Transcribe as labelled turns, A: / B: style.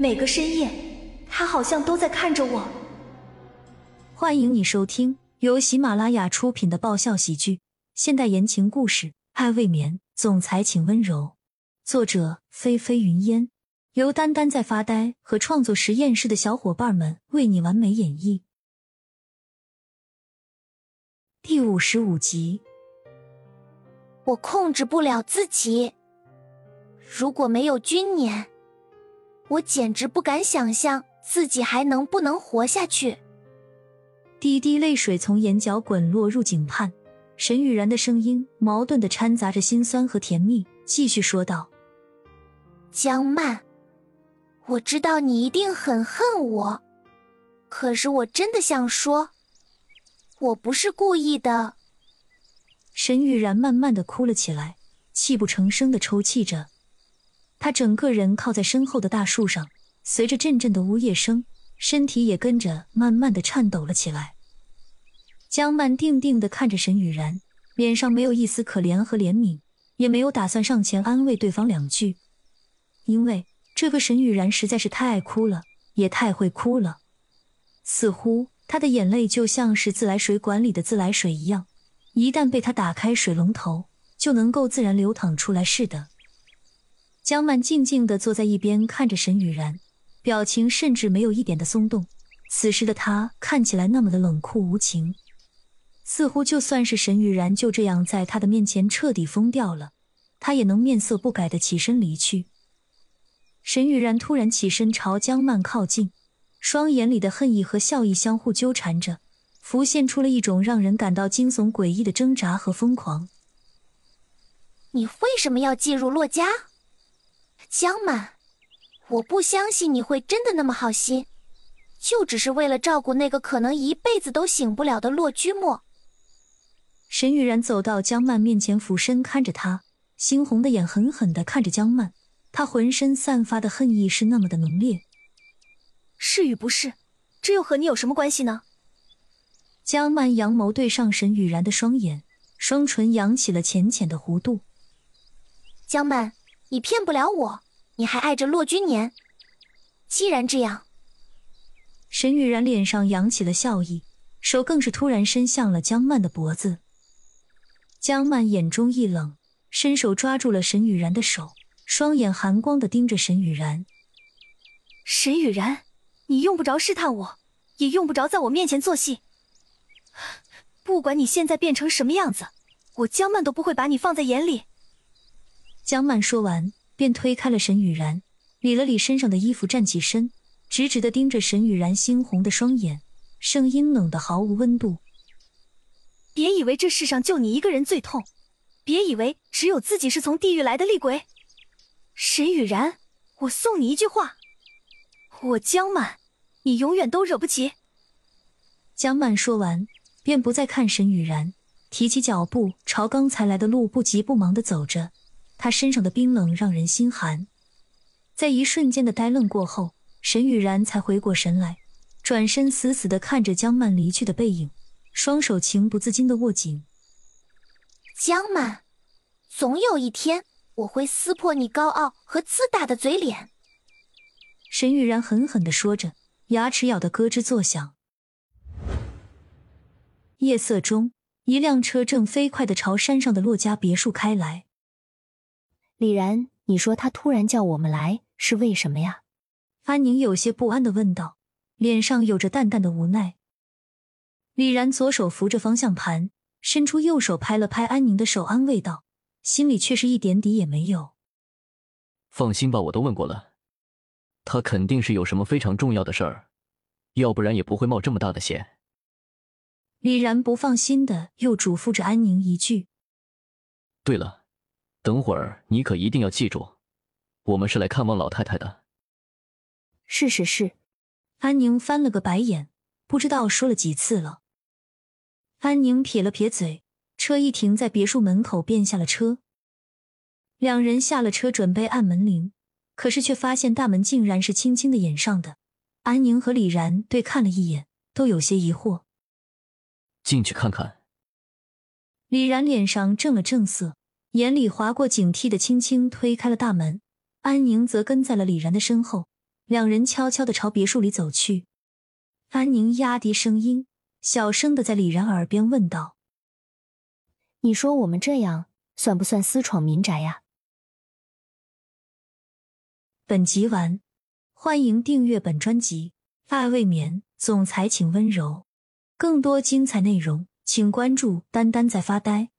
A: 每个深夜，他好像都在看着我。
B: 欢迎你收听由喜马拉雅出品的爆笑喜剧、现代言情故事《爱未眠》，总裁请温柔。作者：菲菲云烟，由丹丹在发呆和创作实验室的小伙伴们为你完美演绎。第五十五集，
C: 我控制不了自己。如果没有君年，我简直不敢想象自己还能不能活下去。
B: 滴滴泪水从眼角滚落入井畔，沈雨然的声音矛盾的掺杂着心酸和甜蜜，继续说道：“
C: 江曼，我知道你一定很恨我，可是我真的想说，我不是故意的。”
B: 沈雨然慢慢的哭了起来，泣不成声的抽泣着。他整个人靠在身后的大树上，随着阵阵的呜咽声，身体也跟着慢慢的颤抖了起来。江曼定定的看着沈雨然，脸上没有一丝可怜和怜悯，也没有打算上前安慰对方两句，因为这个沈雨然实在是太爱哭了，也太会哭了，似乎他的眼泪就像是自来水管里的自来水一样，一旦被他打开水龙头，就能够自然流淌出来似的。江曼静静的坐在一边，看着沈雨然，表情甚至没有一点的松动。此时的她看起来那么的冷酷无情，似乎就算是沈雨然就这样在他的面前彻底疯掉了，他也能面色不改的起身离去。沈雨然突然起身朝江曼靠近，双眼里的恨意和笑意相互纠缠着，浮现出了一种让人感到惊悚诡异的挣扎和疯狂。
C: 你为什么要进入洛家？江满，我不相信你会真的那么好心，就只是为了照顾那个可能一辈子都醒不了的洛居墨。
B: 沈雨然走到江曼面前，俯身看着她，猩红的眼狠狠地看着江曼，他浑身散发的恨意是那么的浓烈。
A: 是与不是，这又和你有什么关系呢？
B: 江曼扬眸对上沈雨然的双眼，双唇扬起了浅浅的弧度。
C: 江曼。你骗不了我，你还爱着骆君年。既然这样，
B: 沈雨然脸上扬起了笑意，手更是突然伸向了江曼的脖子。江曼眼中一冷，伸手抓住了沈雨然的手，双眼寒光的盯着沈雨然。
A: 沈雨然，你用不着试探我，也用不着在我面前做戏。不管你现在变成什么样子，我江曼都不会把你放在眼里。
B: 江曼说完，便推开了沈雨然，理了理身上的衣服，站起身，直直的盯着沈雨然猩红的双眼，声音冷的毫无温度：“
A: 别以为这世上就你一个人最痛，别以为只有自己是从地狱来的厉鬼。沈雨然，我送你一句话：我江曼，你永远都惹不起。”
B: 江曼说完，便不再看沈雨然，提起脚步朝刚才来的路不急不忙的走着。他身上的冰冷让人心寒，在一瞬间的呆愣过后，沈雨然才回过神来，转身死死的看着江曼离去的背影，双手情不自禁的握紧。
C: 江曼，总有一天我会撕破你高傲和自大的嘴脸。
B: 沈雨然狠狠的说着，牙齿咬得咯吱作响。夜色中，一辆车正飞快的朝山上的骆家别墅开来。
D: 李然，你说他突然叫我们来是为什么呀？
B: 安宁有些不安的问道，脸上有着淡淡的无奈。李然左手扶着方向盘，伸出右手拍了拍安宁的手，安慰道，心里却是一点底也没有。
E: 放心吧，我都问过了，他肯定是有什么非常重要的事儿，要不然也不会冒这么大的险。
B: 李然不放心的又嘱咐着安宁一句：“
E: 对了。”等会儿你可一定要记住，我们是来看望老太太的。
D: 是是是，
B: 安宁翻了个白眼，不知道说了几次了。安宁撇了撇嘴，车一停在别墅门口，便下了车。两人下了车，准备按门铃，可是却发现大门竟然是轻轻的掩上的。安宁和李然对看了一眼，都有些疑惑。
E: 进去看看。
B: 李然脸上正了正色。眼里划过警惕的，轻轻推开了大门。安宁则跟在了李然的身后，两人悄悄的朝别墅里走去。安宁压低声音，小声的在李然耳边问道：“
D: 你说我们这样算不算私闯民宅呀？”
B: 本集完，欢迎订阅本专辑。爱未眠，总裁请温柔。更多精彩内容，请关注“丹丹在发呆”。